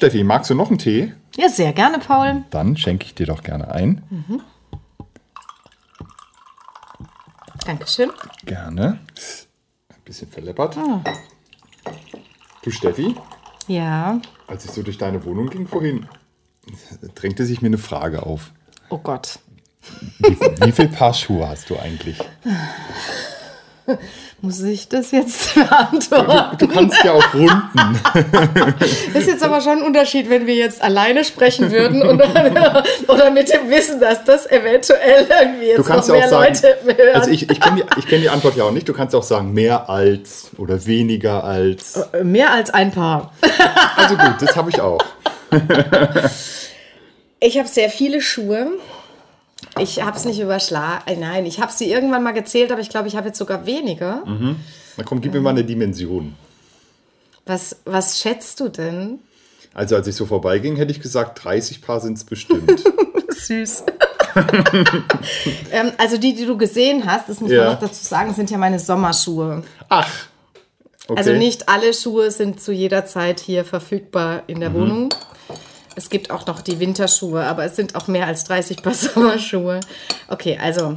Steffi, magst du noch einen Tee? Ja, sehr gerne, Paul. Dann schenke ich dir doch gerne ein. Dankeschön. Gerne. Ein bisschen verleppert. Du Steffi, Ja. als ich so durch deine Wohnung ging vorhin, drängte sich mir eine Frage auf. Oh Gott. Wie, wie viel Paar Schuhe hast du eigentlich? Muss ich das jetzt beantworten? Du kannst ja auch runden. Das ist jetzt aber schon ein Unterschied, wenn wir jetzt alleine sprechen würden oder, oder mit dem Wissen, dass das eventuell irgendwie jetzt Du kannst noch mehr auch sagen, Leute hören. also ich, ich kenne die, kenn die Antwort ja auch nicht. Du kannst auch sagen, mehr als oder weniger als. mehr als ein Paar. Also gut, das habe ich auch. Ich habe sehr viele Schuhe. Ich habe es nicht überschlagen. Äh, Nein, ich habe sie irgendwann mal gezählt, aber ich glaube, ich habe jetzt sogar weniger. Na komm, gib mir mal eine Dimension. Was, was schätzt du denn? Also als ich so vorbeiging, hätte ich gesagt, 30 Paar sind es bestimmt. Süß. ähm, also die, die du gesehen hast, das muss Ja. man noch dazu sagen, sind ja meine Sommerschuhe. Ach. Okay. Also nicht alle Schuhe sind zu jeder Zeit hier verfügbar in Mhm. der Wohnung. Es gibt auch noch die Winterschuhe, aber es sind auch mehr als 30 Paar Sommerschuhe. Okay, also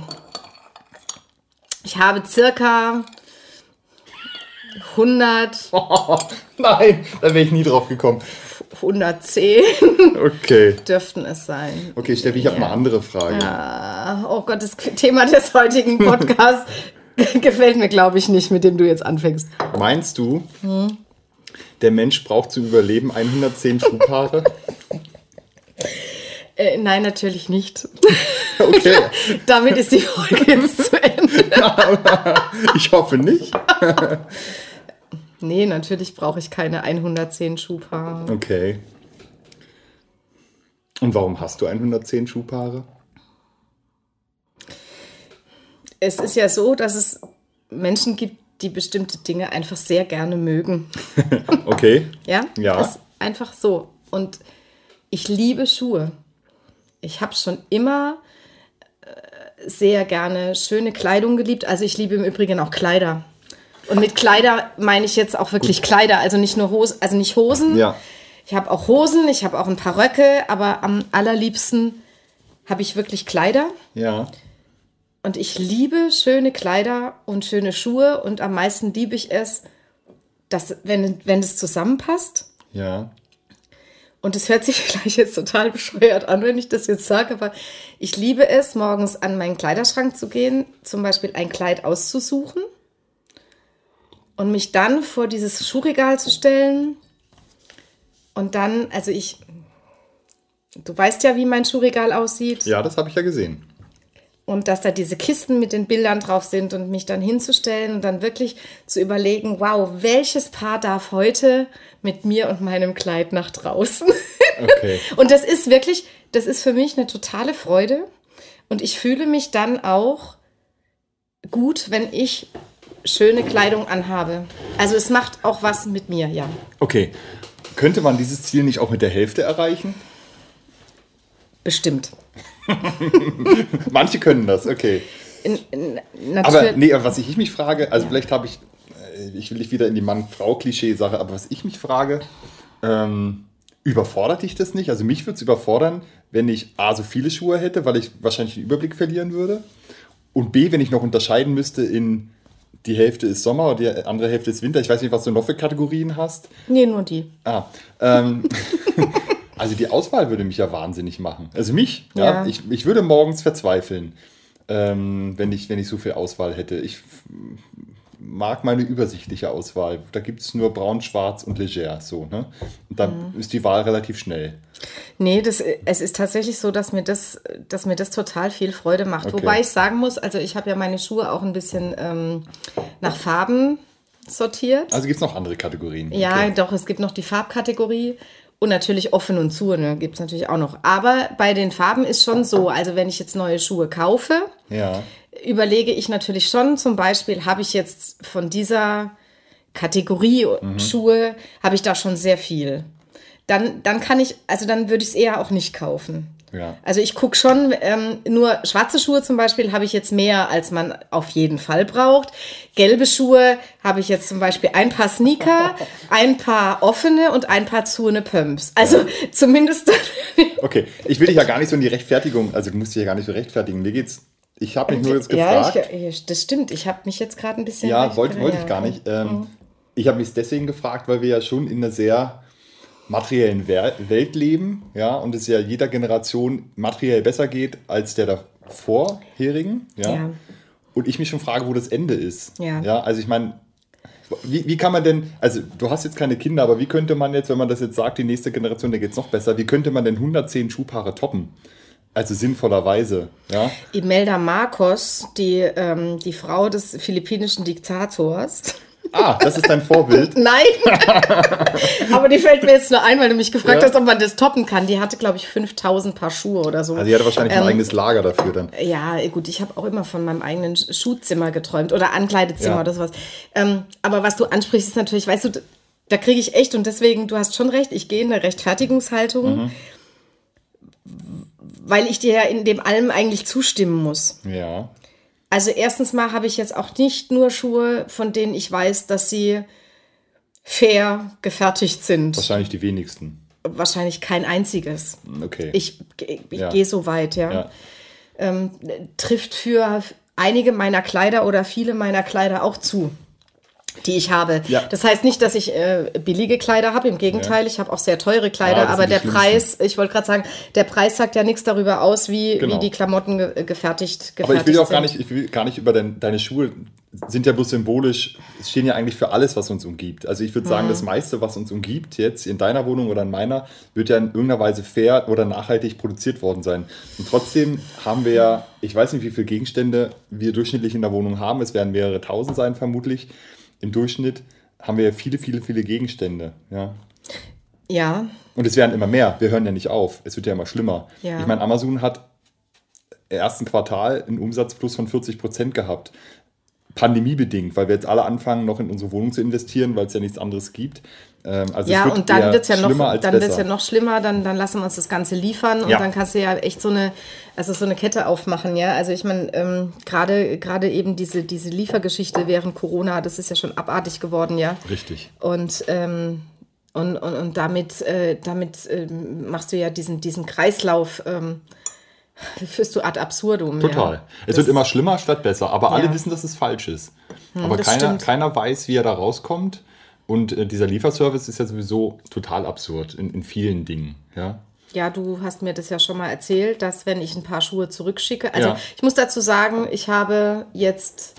ich habe circa 100, Nein, da wäre ich nie drauf gekommen. 110 Okay. dürften es sein. Okay, Steffi, ich habe Ja. eine andere Frage. Oh Gott, das Thema des heutigen Podcasts gefällt mir, glaube ich, nicht, mit dem du jetzt anfängst. Meinst du, Hm. Der Mensch braucht zum Überleben 110 Schuhpaare? Äh, nein, natürlich nicht. Okay, Damit ist die Folge jetzt zu Ende. ich hoffe nicht. Nee, natürlich brauche ich keine 110 Schuhpaare. Okay. Und warum hast du 110 Schuhpaare? Es ist ja so, dass es Menschen gibt, die bestimmte Dinge einfach sehr gerne mögen. Okay. Ja? Ja. Das ist einfach so. Und ich liebe Schuhe. Ich habe schon immer äh, sehr gerne schöne Kleidung geliebt. Also ich liebe im Übrigen auch Kleider. Und mit Kleider meine ich jetzt auch wirklich Kleider, also nicht nur Hosen, also nicht Hosen. Ja. Ich habe auch Hosen, ich habe auch ein paar Röcke, aber am allerliebsten habe ich wirklich Kleider. Ja. Und ich liebe schöne Kleider und schöne Schuhe und am meisten liebe ich es, dass, wenn, wenn es zusammenpasst. Ja. Und es hört sich vielleicht jetzt total bescheuert an, wenn ich das jetzt sage, aber ich liebe es, morgens an meinen Kleiderschrank zu gehen, zum Beispiel ein Kleid auszusuchen und mich dann vor dieses Schuhregal zu stellen. Und dann, also ich, du weißt ja, wie mein Schuhregal aussieht. Ja, das habe ich ja gesehen. Und dass da diese Kisten mit den Bildern drauf sind und mich dann hinzustellen und dann wirklich zu überlegen, wow, welches Paar darf heute mit mir und meinem Kleid nach draußen? Okay. und das ist wirklich, das ist für mich eine totale Freude und ich fühle mich dann auch gut, wenn ich schöne Kleidung anhabe. Also es macht auch was mit mir, ja. Okay. Könnte man dieses Ziel nicht auch mit der Hälfte erreichen? Bestimmt. Manche können das, okay. In, in, Aber nee, was ich mich frage, also vielleicht habe ich, äh, ich will nicht wieder in die Mann-Frau-Klischee-Sache, aber was ich mich frage, ähm, überfordert dich das nicht? Also mich würde es überfordern, wenn ich A, so viele Schuhe hätte, weil ich wahrscheinlich den Überblick verlieren würde. Und B, wenn ich noch unterscheiden müsste in die Hälfte ist Sommer und die andere Hälfte ist Winter. Ich weiß nicht, was du noch für Kategorien hast. nee, nur die. Ah, ähm, also die Auswahl würde mich ja wahnsinnig machen. Also mich, ja. Ja. Ich, ich würde morgens verzweifeln, ähm, wenn, ich, wenn ich so viel Auswahl hätte. Ich mag meine übersichtliche Auswahl. Da gibt es nur braun, schwarz und leger. So, ne? Und dann ist die Wahl relativ schnell. Nee, das, es ist tatsächlich so, dass mir das, dass mir das total viel Freude macht. Okay. Wobei ich sagen muss, also ich habe ja meine Schuhe auch ein bisschen ähm, nach Farben sortiert. Also gibt es noch andere Kategorien. ja, Okay. doch, es gibt noch die Farbkategorie und natürlich offen und zu, ne, gibt es natürlich auch noch. Aber bei den Farben ist schon so, also wenn ich jetzt neue Schuhe kaufe, Ja. überlege ich natürlich schon, zum Beispiel, habe ich jetzt von dieser Kategorie Schuhe, habe ich da schon sehr viel. Dann, dann kann ich, also dann würde ich es eher auch nicht kaufen. Ja. Also ich gucke schon, ähm, nur schwarze Schuhe zum Beispiel habe ich jetzt mehr, als man auf jeden Fall braucht. Gelbe Schuhe habe ich jetzt zum Beispiel ein paar Sneaker, ein paar offene und ein paar zuene Pumps. Also zumindest. Okay, ich will dich ja gar nicht so in die Rechtfertigung, also du musst dich ja gar nicht so rechtfertigen. Mir geht's, ich habe mich nur jetzt gefragt. ja, ich, das stimmt. Ich habe mich jetzt gerade ein bisschen. Ja, wollte wollte ich gar nicht. Ähm, Ich habe mich deswegen gefragt, weil wir ja schon in einer sehr materiellen Welt leben, ja, und es ja jeder Generation materiell besser geht als der davorherigen, ja. Ja. Und ich mich schon frage, wo das Ende ist. Ja. ja also ich meine, wie, wie kann man denn, also du hast jetzt keine Kinder, aber wie könnte man jetzt, wenn man das jetzt sagt, die nächste Generation, der geht es noch besser, wie könnte man denn 110 Schuhpaare toppen? Also sinnvollerweise, ja. Imelda Marcos, die, ähm, die Frau des philippinischen Diktators. Ah, das ist dein Vorbild. Nein! Aber die fällt mir jetzt nur ein, weil du mich gefragt Ja. hast, ob man das toppen kann. Die hatte, glaube ich, 5000 Paar Schuhe oder so. Also die hatte wahrscheinlich ein Ähm, eigenes Lager dafür dann. Ja, gut, ich habe auch immer von meinem eigenen Schuhzimmer geträumt oder Ankleidezimmer Ja. oder sowas. Ähm, aber was du ansprichst, ist natürlich, weißt du, da kriege ich echt, und deswegen, du hast schon recht, ich gehe in eine Rechtfertigungshaltung, Mhm. weil ich dir ja in dem allem eigentlich zustimmen muss. Ja. Also erstens mal habe ich jetzt auch nicht nur Schuhe, von denen ich weiß, dass sie fair gefertigt sind. Wahrscheinlich die wenigsten. Wahrscheinlich kein einziges. Okay. Ich, ich Ja. gehe so weit, ja. ja. Ähm, trifft für einige meiner Kleider oder viele meiner Kleider auch zu, die ich habe. Ja. Das heißt nicht, dass ich äh, billige Kleider habe, im Gegenteil, ich habe auch sehr teure Kleider, Ja, aber sind der. Preis, ich wollte gerade sagen, der Preis sagt ja nichts darüber aus, wie, Genau. wie die Klamotten ge gefertigt, gefertigt Aber ich will ja auch gar sind. nicht, ich will gar nicht über dein, deine Schuhe, sind ja bloß symbolisch, stehen ja eigentlich für alles, was uns umgibt. Also ich würde Mhm. sagen, das meiste, was uns umgibt, jetzt in deiner Wohnung oder in meiner, wird ja in irgendeiner Weise fair oder nachhaltig produziert worden sein. Und trotzdem haben wir ja, ich weiß nicht, wie viele Gegenstände wir durchschnittlich in der Wohnung haben. Es werden mehrere tausend sein, vermutlich. Im Durchschnitt haben wir ja viele, viele, viele Gegenstände. Ja. Ja, Und es werden immer mehr. Wir hören ja nicht auf. Es wird ja immer schlimmer. Ja. Ich meine, Amazon hat im ersten Quartal einen Umsatzplus von 40 Prozent gehabt. Pandemiebedingt, weil wir jetzt alle anfangen, noch in unsere Wohnung zu investieren, weil es ja nichts anderes gibt. Ähm, also ja, wird und dann wird es ja noch, dann wird's ja noch schlimmer, dann, dann lassen wir uns das Ganze liefern und Ja. dann kannst du ja echt so eine, also so eine Kette aufmachen, ja. Also ich meine, ähm, gerade gerade eben diese, diese Liefergeschichte während Corona, das ist ja schon abartig geworden, ja. Richtig. Und, ähm, und, und, und damit, äh, damit ähm, machst du ja diesen, diesen Kreislauf, ähm, führst du ad absurdum. Total. Ja. Es wird immer schlimmer statt besser, aber alle Ja. wissen, dass es falsch ist. aber das keiner, stimmt. keiner weiß, wie er da rauskommt. Und äh, dieser Lieferservice ist ja sowieso total absurd in, in vielen Dingen. Ja? Ja, du hast mir das ja schon mal erzählt, dass wenn ich ein paar Schuhe zurückschicke, also Ja. ich muss dazu sagen, ich habe jetzt,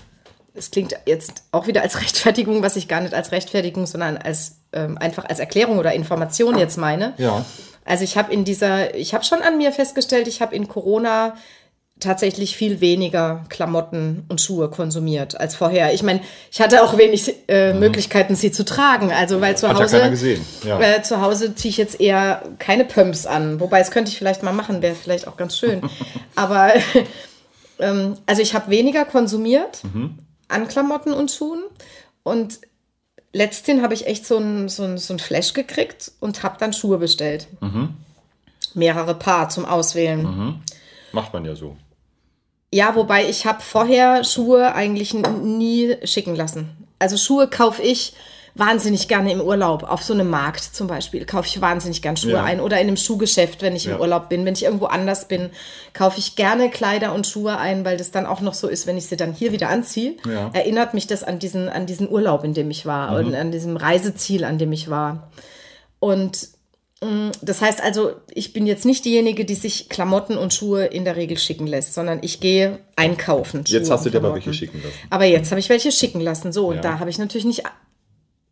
es klingt jetzt auch wieder als Rechtfertigung, was ich gar nicht als Rechtfertigung, sondern als ähm, einfach als Erklärung oder Information jetzt meine. Ja. Also ich habe in dieser, ich habe schon an mir festgestellt, ich habe in Corona tatsächlich viel weniger Klamotten und Schuhe konsumiert als vorher. Ich meine, ich hatte auch wenig äh, Möglichkeiten, sie zu tragen. Also weil zu Mhm. Hat ja Hause gesehen. Ja. äh, zu Hause ziehe ich jetzt eher keine Pumps an. Wobei, das könnte ich vielleicht mal machen, wäre vielleicht auch ganz schön. Aber ähm, also ich habe weniger konsumiert Mhm. an Klamotten und Schuhen. Und letzthin habe ich echt so ein, so ein, so ein Flash gekriegt und habe dann Schuhe bestellt. Mhm. Mehrere Paar zum Auswählen. Macht man ja so. Ja, wobei ich habe vorher Schuhe eigentlich nie schicken lassen. Also Schuhe kaufe ich wahnsinnig gerne im Urlaub. Auf so einem Markt zum Beispiel kaufe ich wahnsinnig gern Schuhe Ja. ein. Oder in einem Schuhgeschäft, wenn ich Ja. im Urlaub bin. Wenn ich irgendwo anders bin, kaufe ich gerne Kleider und Schuhe ein, weil das dann auch noch so ist, wenn ich sie dann hier wieder anziehe. Ja. Mhm. Erinnert mich das an diesen, an diesen Urlaub, in dem ich war. Und an diesem Reiseziel, an dem ich war. Und mh, das heißt also, ich bin jetzt nicht diejenige, die sich Klamotten und Schuhe in der Regel schicken lässt, sondern ich gehe einkaufen. Jetzt Schuhe hast du dir aber welche schicken lassen. Aber jetzt habe ich welche schicken lassen. So, und Ja. da habe ich natürlich nicht,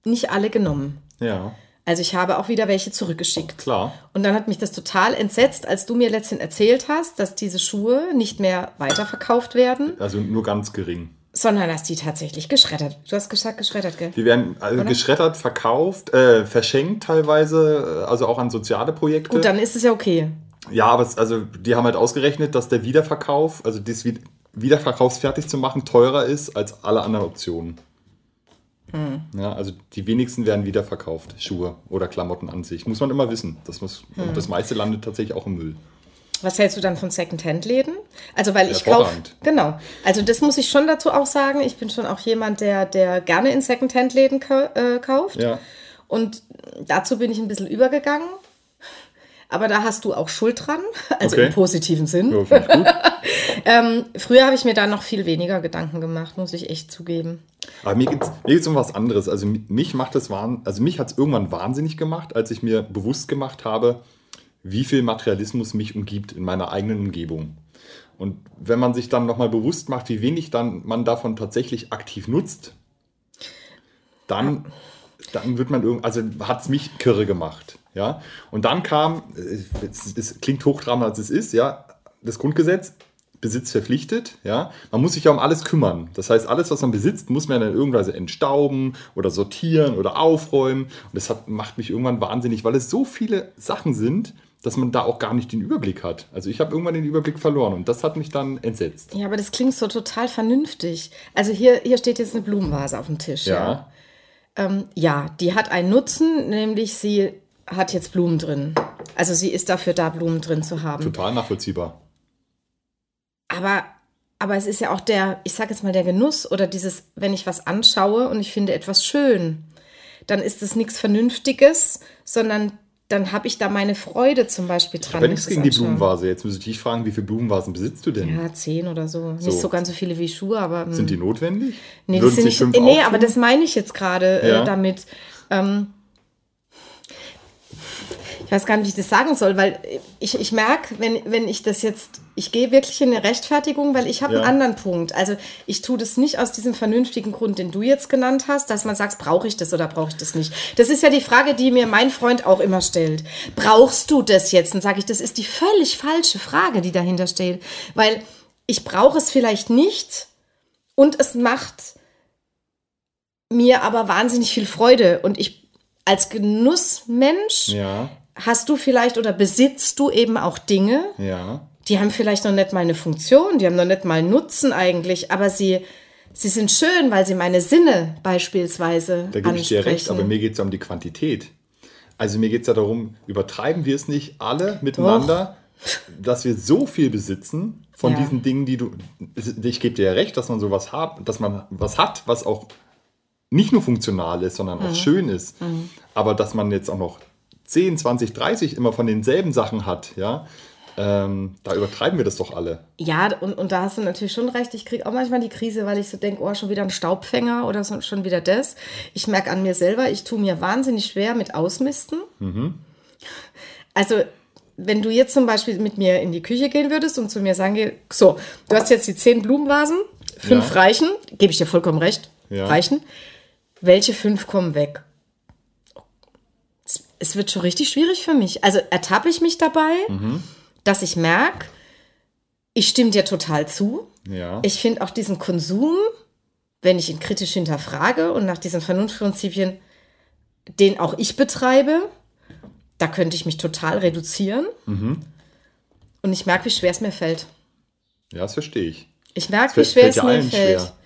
nicht alle genommen. Ja, Also ich habe auch wieder welche zurückgeschickt. klar. Und dann hat mich das total entsetzt, als du mir letztens erzählt hast, dass diese Schuhe nicht mehr weiterverkauft werden, Also nur ganz gering. sondern dass die tatsächlich geschreddert. Du hast gesagt, geschreddert, gell? Die werden also geschreddert, verkauft, äh, verschenkt teilweise, äh, also auch an soziale Projekte. Gut, dann ist es ja okay. Ja, aber es, also die haben halt ausgerechnet, dass der Wiederverkauf, also das Wi- Wiederverkaufsfertig zu machen, teurer ist als alle anderen Optionen. Hm. Ja, also die wenigsten werden wiederverkauft, Schuhe oder Klamotten an sich. Muss man immer wissen. Das, muss, Hm. und das meiste landet tatsächlich auch im Müll. Was hältst du dann von Secondhand-Läden? Also, weil ich kaufe. Genau. Also, das muss ich schon dazu auch sagen. Ich bin schon auch jemand, der, der gerne in Secondhand-Läden äh, kauft. Ja. Und dazu bin ich ein bisschen übergegangen. Aber da hast du auch Schuld dran, also Okay. im positiven Sinn. Ja, finde ich gut. Ähm, früher habe ich mir da noch viel weniger Gedanken gemacht, muss ich echt zugeben. Aber mir geht es mir geht's um was anderes. Also mi- mich macht das wahn, also mich hat es irgendwann wahnsinnig gemacht, als ich mir bewusst gemacht habe, wie viel Materialismus mich umgibt in meiner eigenen Umgebung. Und wenn man sich dann nochmal bewusst macht, wie wenig dann man davon tatsächlich aktiv nutzt, dann, dann wird man irgendwie, also hat es mich kirre gemacht. Ja? Und dann kam, es, klingt hochtrabender als es ist, ja, das Grundgesetz, Besitz verpflichtet, ja. Man muss sich ja um alles kümmern. Das heißt, alles, was man besitzt, muss man dann irgendwann entstauben oder sortieren oder aufräumen. Und das hat, macht mich irgendwann wahnsinnig, weil es so viele Sachen sind, dass man da auch gar nicht den Überblick hat. Also ich habe irgendwann den Überblick verloren und das hat mich dann entsetzt. Ja, aber das klingt so total vernünftig. Also hier, hier steht jetzt eine Blumenvase auf dem Tisch. Ja. Ja. Ähm, ja, die hat einen Nutzen, nämlich sie hat jetzt Blumen drin. Also sie ist dafür da, Blumen drin zu haben. Total nachvollziehbar. Aber, aber es ist ja auch der, ich sage jetzt mal, der Genuss oder dieses, wenn ich was anschaue und ich finde etwas schön, dann ist es nichts Vernünftiges, sondern dann habe ich da meine Freude zum Beispiel dran. Aber wenn nichts ich das gegen die. Blumenvase. Jetzt muss ich dich fragen, wie viele Blumenvasen besitzt du denn? Ja, zehn oder so. So. Nicht so ganz so viele wie Schuhe, aber. hm. Sind die notwendig? Nee, das Würden sind sich nicht, fünf nee aber das meine ich jetzt gerade Ja. äh, damit. Ähm, ich weiß gar nicht, wie ich das sagen soll, weil ich, ich merke, wenn, wenn ich das jetzt, ich gehe wirklich in eine Rechtfertigung, weil ich habe Ja. einen anderen Punkt. Also ich tue das nicht aus diesem vernünftigen Grund, den du jetzt genannt hast, dass man sagt, brauche ich das oder brauche ich das nicht. Das ist ja die Frage, die mir mein Freund auch immer stellt. Brauchst du das jetzt? Und sage ich, das ist die völlig falsche Frage, die dahinter steht. Weil ich brauche es vielleicht nicht und es macht mir aber wahnsinnig viel Freude. Und ich als Genussmensch Ja, hast du vielleicht oder besitzt du eben auch Dinge, ja. die haben vielleicht noch nicht mal eine Funktion, die haben noch nicht mal einen Nutzen eigentlich, aber sie, sie sind schön, weil sie meine Sinne beispielsweise Da gebe ich dir recht, aber mir geht es ja um die Quantität. Also mir geht es ja darum, übertreiben wir es nicht alle miteinander, dass wir so viel besitzen von Ja. diesen Dingen, die du. Ich gebe dir ja recht, dass man sowas hat, dass man was hat, was auch nicht nur funktional ist, sondern Mhm. auch schön ist. Aber dass man jetzt auch noch 10, 20, 30 immer von denselben Sachen hat, ja, ähm, da übertreiben wir das doch alle. Ja, und, und da hast du natürlich schon recht. Ich kriege auch manchmal die Krise, weil ich so denke, oh, schon wieder ein Staubfänger oder so, schon wieder das. Ich merke an mir selber, ich tue mir wahnsinnig schwer mit Ausmisten. Also, wenn du jetzt zum Beispiel mit mir in die Küche gehen würdest und zu mir sagen, so, du hast jetzt die zehn Blumenvasen, fünf Ja. reichen, gebe ich dir vollkommen recht, Ja. reichen. Welche fünf kommen weg? Es, wird schon richtig schwierig für mich. Also ertappe ich mich dabei, dass ich merke, ich stimme dir total zu. Ja. Ich finde auch diesen Konsum, wenn ich ihn kritisch hinterfrage und nach diesen Vernunftprinzipien, den auch ich betreibe, da könnte ich mich total reduzieren. Und ich merke, wie schwer es mir fällt. ja, das verstehe ich. Ich merke, wie schwer es mir fällt. schwer.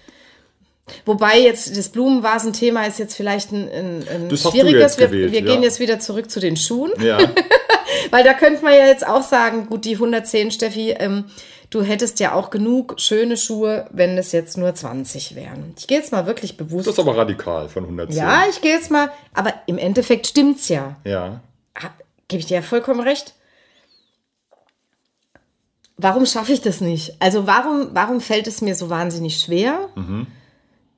Wobei jetzt das Blumenvasen-Thema ist jetzt vielleicht ein, ein, ein schwieriges. wir gewählt, wir ja. gehen jetzt wieder zurück zu den Schuhen. Ja, Weil da könnte man ja jetzt auch sagen, gut, die 110, Steffi, ähm, du hättest ja auch genug schöne Schuhe, wenn es jetzt nur 20 wären. Ich gehe jetzt mal wirklich bewusst. das ist aber radikal von 110. ja, ich gehe jetzt mal, aber im Endeffekt stimmt's ja. Ja. Gebe ich dir ja vollkommen recht. Warum schaffe ich das nicht? Also warum, warum fällt es mir so wahnsinnig schwer,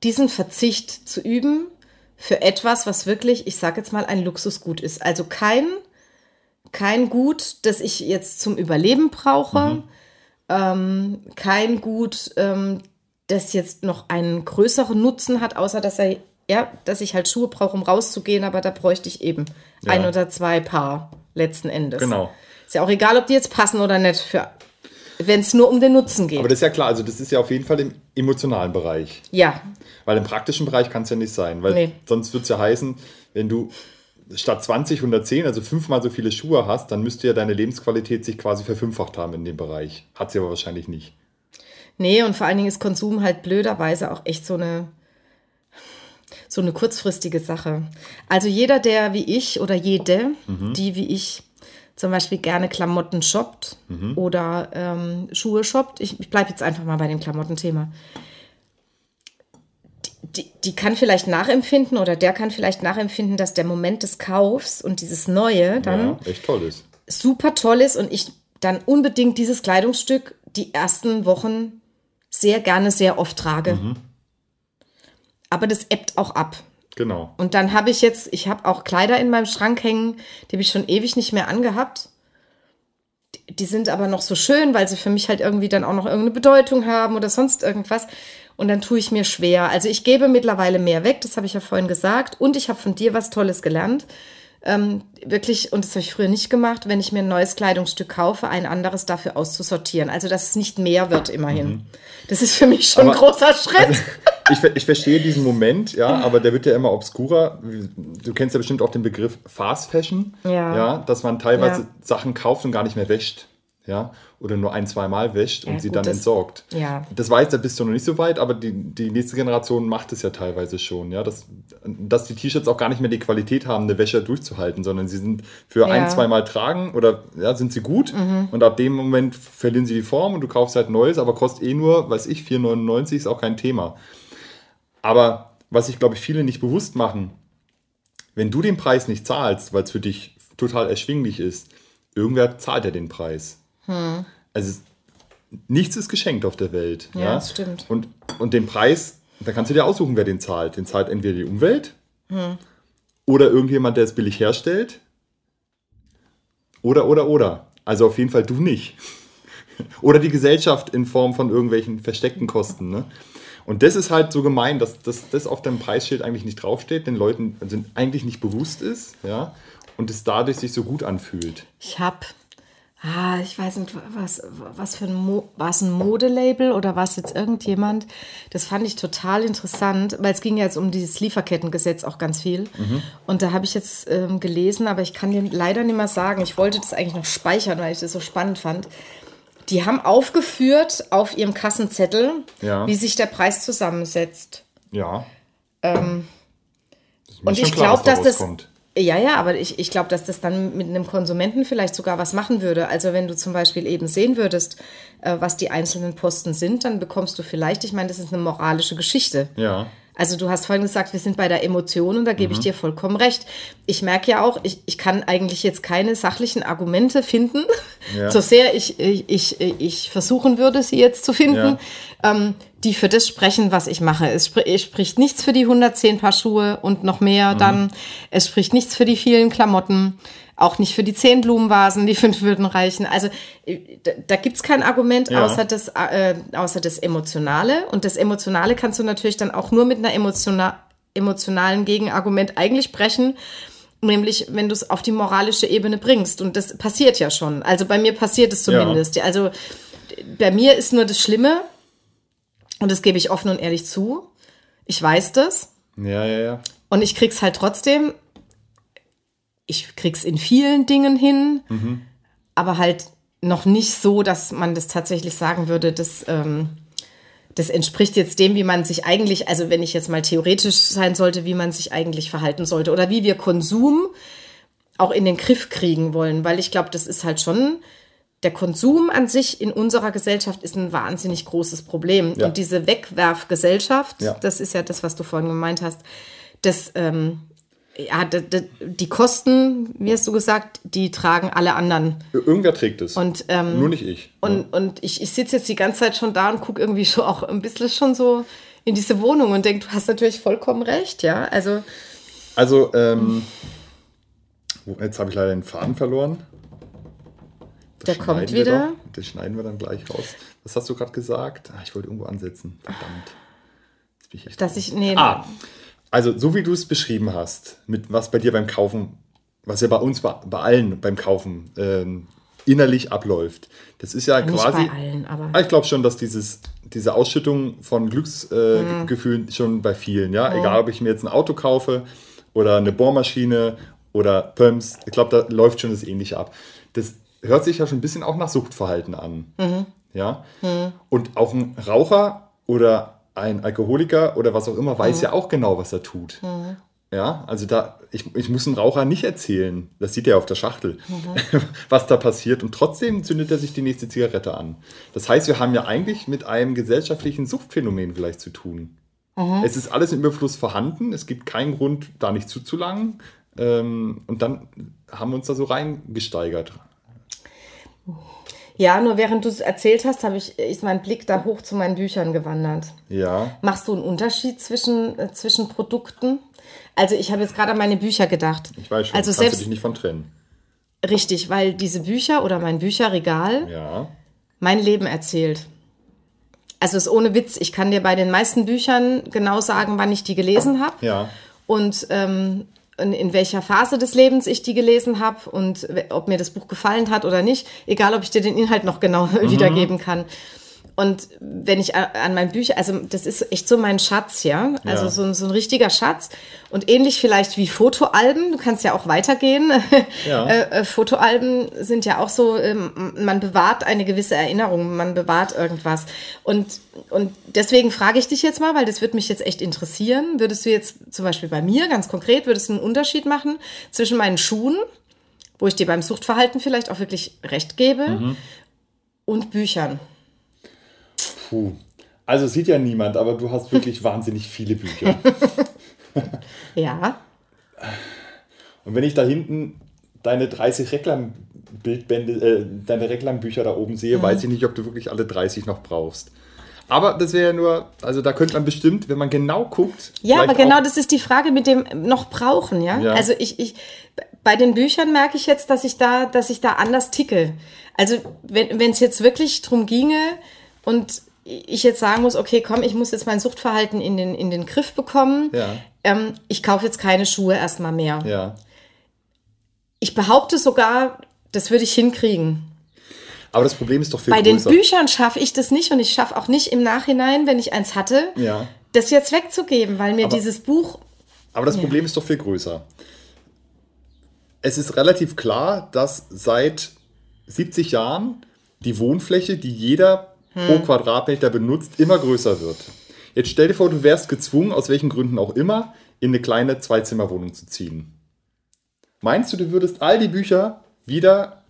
diesen Verzicht zu üben für etwas, was wirklich, ich sage jetzt mal, ein Luxusgut ist? Also kein, kein Gut, das ich jetzt zum Überleben brauche, ähm, kein Gut, ähm, das jetzt noch einen größeren Nutzen hat, außer dass er, ja, dass ich halt Schuhe brauche, um rauszugehen, aber da bräuchte ich eben Ja. ein oder zwei Paar letzten Endes. Genau. Ist ja auch egal, ob die jetzt passen oder nicht, für, wenn es nur um den Nutzen geht. Aber das ist ja klar, also das ist ja auf jeden Fall im emotionalen Bereich. ja, Weil im praktischen Bereich kann es ja nicht sein. Weil Nee. sonst würde es ja heißen, wenn du statt 20 110, also fünfmal so viele Schuhe hast, dann müsste ja deine Lebensqualität sich quasi verfünffacht haben in dem Bereich. Hat sie aber wahrscheinlich nicht. nee, und vor allen Dingen ist Konsum halt blöderweise auch echt so eine, so eine kurzfristige Sache. Also jeder, der wie ich oder jede, die wie ich zum Beispiel gerne Klamotten shoppt oder ähm, Schuhe shoppt, ich, ich bleibe jetzt einfach mal bei dem Klamottenthema, die, die, die kann vielleicht nachempfinden oder der kann vielleicht nachempfinden, dass der Moment des Kaufs und dieses Neue dann Ja, echt toll ist. super toll ist und ich dann unbedingt dieses Kleidungsstück die ersten Wochen sehr gerne, sehr oft trage. Aber das ebbt auch ab. Genau. Und dann habe ich jetzt, ich habe auch Kleider in meinem Schrank hängen, die habe ich schon ewig nicht mehr angehabt. Die, die sind aber noch so schön, weil sie für mich halt irgendwie dann auch noch irgendeine Bedeutung haben oder sonst irgendwas. Und dann tue ich mir schwer. Also ich gebe mittlerweile mehr weg, das habe ich ja vorhin gesagt. Und ich habe von dir was Tolles gelernt. Ähm, wirklich, und das habe ich früher nicht gemacht, wenn ich mir ein neues Kleidungsstück kaufe, ein anderes dafür auszusortieren. Also, dass es nicht mehr wird, immerhin. Das ist für mich schon ein Mhm. Aber- großer Schritt. Ich, ver- ich verstehe diesen Moment, ja, aber der wird ja immer obskurer. Du kennst ja bestimmt auch den Begriff Fast Fashion, Ja. dass man teilweise Ja. Sachen kauft und gar nicht mehr wäscht, ja, oder nur ein, zwei Mal wäscht und Ja, sie gut, dann das- entsorgt. Ja. Das weiß, da bist du noch nicht so weit, aber die, die nächste Generation macht es ja teilweise schon, ja, dass, dass die T-Shirts auch gar nicht mehr die Qualität haben, eine Wäsche durchzuhalten, sondern sie sind für Ja. ein, zwei Mal tragen oder ja, sind sie gut und ab dem Moment verlieren sie die Form und du kaufst halt Neues, aber kostet eh nur, weiß ich, 4,99 ist auch kein Thema. Aber was sich, glaube ich, viele nicht bewusst machen, wenn du den Preis nicht zahlst, weil es für dich total erschwinglich ist, irgendwer zahlt ja den Preis. Also es- nichts ist geschenkt auf der Welt. Ja, das stimmt. Und, und den Preis, da kannst du dir aussuchen, wer den zahlt. Den zahlt entweder die Umwelt oder irgendjemand, der es billig herstellt. Oder, oder, oder. Also auf jeden Fall du nicht. Oder die Gesellschaft in Form von irgendwelchen versteckten Kosten. Ne? Und das ist halt so gemein, dass, dass das auf dem Preisschild eigentlich nicht draufsteht, den Leuten also eigentlich nicht bewusst ist, ja, und es dadurch sich so gut anfühlt. Ich habe, ah, ich weiß nicht, was, was für ein, Mo war es ein Modelabel oder war es jetzt irgendjemand? Das fand ich total interessant, weil es ging ja jetzt um dieses Lieferkettengesetz auch ganz viel. Und da habe ich jetzt ähm, gelesen, aber ich kann dir leider nicht mehr sagen. Ich wollte das eigentlich noch speichern, weil ich das so spannend fand. Die haben aufgeführt auf ihrem Kassenzettel, Ja. wie sich der Preis zusammensetzt. Ja. Ähm, und ich glaube, dass das. Ja, ja, aber ich, ich glaube, dass das dann mit einem Konsumenten vielleicht sogar was machen würde. Also wenn du zum Beispiel eben sehen würdest, äh, was die einzelnen Posten sind, dann bekommst du vielleicht, ich meine, das ist eine moralische Geschichte. Ja. Also du hast vorhin gesagt, wir sind bei der Emotion und da gebe ich dir vollkommen recht. Ich merke ja auch, ich, ich kann eigentlich jetzt keine sachlichen Argumente finden, Ja. so sehr ich, ich, ich, ich versuchen würde, sie jetzt zu finden, ähm, die für das sprechen, was ich mache. Es, spr es spricht nichts für die 110 Paar Schuhe und noch mehr dann. Es spricht nichts für die vielen Klamotten. Auch nicht für die zehn Blumenvasen, die fünf würden reichen. Also äh, da, da gibt's kein Argument Ja. außer, das, äh, außer das Emotionale. Und das Emotionale kannst du natürlich dann auch nur mit einer emotiona emotionalen Gegenargument eigentlich brechen. Nämlich, wenn du es auf die moralische Ebene bringst. Und das passiert ja schon. Also bei mir passiert es zumindest. Ja. Also bei mir ist nur das Schlimme, und das gebe ich offen und ehrlich zu. Ich weiß das. Ja, ja, ja. Und ich krieg's halt trotzdem. Ich krieg's in vielen Dingen hin, aber halt noch nicht so, dass man das tatsächlich sagen würde, das, ähm, das entspricht jetzt dem, wie man sich eigentlich, also wenn ich jetzt mal theoretisch sein sollte, wie man sich eigentlich verhalten sollte oder wie wir Konsum auch in den Griff kriegen wollen, weil ich glaube, das ist halt schon der Konsum an sich in unserer Gesellschaft ist ein wahnsinnig großes Problem. Ja. Und diese Wegwerfgesellschaft, Ja. das ist ja das, was du vorhin gemeint hast, das, ähm, ja, die Kosten, wie hast du gesagt, die tragen alle anderen. Irgendwer trägt es. Und, ähm, Nur nicht ich. Und, und ich, ich sitze jetzt die ganze Zeit schon da und gucke irgendwie schon auch ein bisschen schon so in diese Wohnung und denke, du hast natürlich vollkommen recht, ja. Also, Also, ähm, wo- jetzt habe ich leider den Faden verloren. Das Der kommt wieder. Das schneiden wir dann gleich raus. Was hast du gerade gesagt? Ah, ich wollte irgendwo ansetzen. Verdammt. Jetzt bin ich echt dass ich, nee, Ah, also so wie du es beschrieben hast, mit was bei dir beim Kaufen, was ja bei uns, bei, bei allen beim Kaufen ähm, innerlich abläuft, das ist ja nicht quasi. bei allen, aber. Ah, Ich glaube schon, dass dieses, diese Ausschüttung von Glücksgefühlen äh, Gefühlen schon bei vielen, ja, egal ob ich mir jetzt ein Auto kaufe oder eine Bohrmaschine oder Pumps, ich glaube, da läuft schon das Ähnliche ab. Das hört sich ja schon ein bisschen auch nach Suchtverhalten an. Ja. Und auch ein Raucher oder ein Alkoholiker oder was auch immer weiß ja auch genau, was er tut. Ja, also da, ich, ich muss einem Raucher nicht erzählen, das sieht er auf der Schachtel, was da passiert. Und trotzdem zündet er sich die nächste Zigarette an. Das heißt, wir haben ja eigentlich mit einem gesellschaftlichen Suchtphänomen vielleicht zu tun. Es ist alles im Überfluss vorhanden, es gibt keinen Grund, da nicht zuzulangen. Ähm, und dann haben wir uns da so reingesteigert. Ja, nur während du es erzählt hast, habe ich, ist mein Blick da hoch zu meinen Büchern gewandert. Ja, Machst du einen Unterschied zwischen, äh, zwischen Produkten? Also ich habe jetzt gerade an meine Bücher gedacht. ich weiß schon, Also kannst du selbst dich nicht von trennen. richtig, weil diese Bücher oder mein Bücherregal Ja, mein Leben erzählt. Also ist ohne Witz. Ich kann dir bei den meisten Büchern genau sagen, wann ich die gelesen habe ja. und ähm, in, in welcher Phase des Lebens ich die gelesen habe und ob mir das Buch gefallen hat oder nicht. Egal, ob ich dir den Inhalt noch genau Mhm. wiedergeben kann. Und wenn ich an mein Bücher, also das ist echt so mein Schatz, ja. Also Ja. so, ein- so ein richtiger Schatz. Und ähnlich vielleicht wie Fotoalben, du kannst ja auch weitergehen. Ja. äh, äh, Fotoalben sind ja auch so, ähm, man bewahrt eine gewisse Erinnerung, man bewahrt irgendwas. Und, und deswegen frage ich dich jetzt mal, weil das würde mich jetzt echt interessieren. Würdest du jetzt zum Beispiel bei mir ganz konkret, würdest du einen Unterschied machen zwischen meinen Schuhen, wo ich dir beim Suchtverhalten vielleicht auch wirklich recht gebe, und Büchern? Puh. Also sieht ja niemand, aber du hast wirklich wahnsinnig viele Bücher. Ja. Und wenn ich da hinten deine 30 Reklambildbände, äh, deine Reklambücher da oben Mhm. sehe, weiß ich nicht, ob du wirklich alle 30 noch brauchst. Aber das wäre ja nur, also da könnte man bestimmt, wenn man genau guckt. Ja, aber genau das ist die Frage mit dem noch brauchen, ja. Ja. Also ich, ich, bei den Büchern merke ich jetzt, dass ich da, dass ich da anders ticke. Also wenn es jetzt wirklich drum ginge und ich jetzt sagen muss, okay, komm, ich muss jetzt mein Suchtverhalten in den, in den Griff bekommen. Ja. Ähm, ich kaufe jetzt keine Schuhe erstmal mehr. Ja. Ich behaupte sogar, das würde ich hinkriegen. Aber das Problem ist doch viel Bei den größer. Büchern schaffe ich das nicht und ich schaffe auch nicht im Nachhinein, wenn ich eins hatte, Ja. das jetzt wegzugeben, weil mir Aber- dieses Buch Aber das Problem ist doch viel größer. Es ist relativ klar, dass seit 70 Jahren die Wohnfläche, die jeder pro Quadratmeter benutzt, immer größer wird. Jetzt stell dir vor, du wärst gezwungen, aus welchen Gründen auch immer, in eine kleine Zweizimmerwohnung zu ziehen. Meinst du, du würdest all die Bücher wieder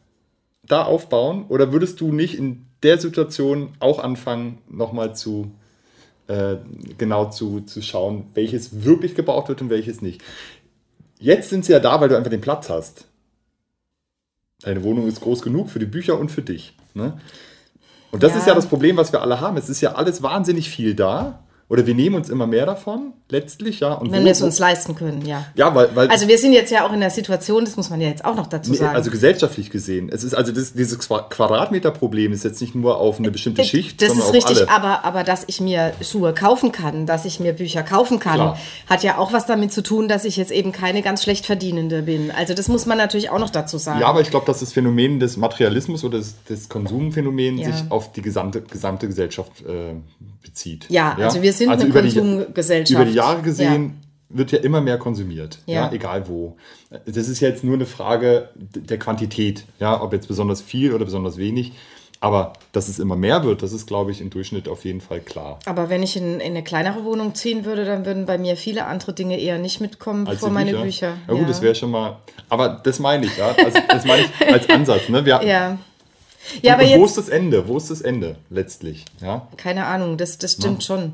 da aufbauen oder würdest du nicht in der Situation auch anfangen, nochmal zu äh, genau zu, zu schauen, welches wirklich gebraucht wird und welches nicht. Jetzt sind sie ja da, weil du einfach den Platz hast. Deine Wohnung ist groß genug für die Bücher und für dich. Ne? Und das Ja. ist ja das Problem, was wir alle haben. Es ist ja alles wahnsinnig viel da. Oder wir nehmen uns immer mehr davon, letztlich, ja. Und wenn wir es uns leisten können, ja. ja, weil, weil Also wir sind jetzt ja auch in der Situation, das muss man ja jetzt auch noch dazu sagen. also gesellschaftlich gesehen. Es ist also das, dieses Qua- Quadratmeterproblem ist jetzt nicht nur auf eine bestimmte Schicht, das ist richtig, alle. aber, aber dass ich mir Schuhe kaufen kann, dass ich mir Bücher kaufen kann, Klar. hat ja auch was damit zu tun, dass ich jetzt eben keine ganz schlecht verdienende bin. Also das muss man natürlich auch noch dazu sagen. Ja, aber ich glaube, dass das Phänomen des Materialismus oder des, des Konsumphänomens Ja. sich auf die gesamte, gesamte Gesellschaft äh, bezieht. Ja, also wir sind eine über die- Konsumgesellschaft. Über die Jahre gesehen wird ja immer mehr konsumiert, ja. Ja. egal wo. Das ist jetzt nur eine Frage der Quantität, ja, ob jetzt besonders viel oder besonders wenig. Aber dass es immer mehr wird, das ist, glaube ich, im Durchschnitt auf jeden Fall klar. Aber wenn ich in, in eine kleinere Wohnung ziehen würde, dann würden bei mir viele andere Dinge eher nicht mitkommen, Als die meine Bücher. Ja, gut, das wäre schon mal. Aber das meine ich, ja. Also, das meine ich als Ansatz. Ne? Wir, Ja. Ja, und aber wo jetzt. ist das Ende? Wo ist das Ende letztlich? Ja? Keine Ahnung, das, das stimmt schon.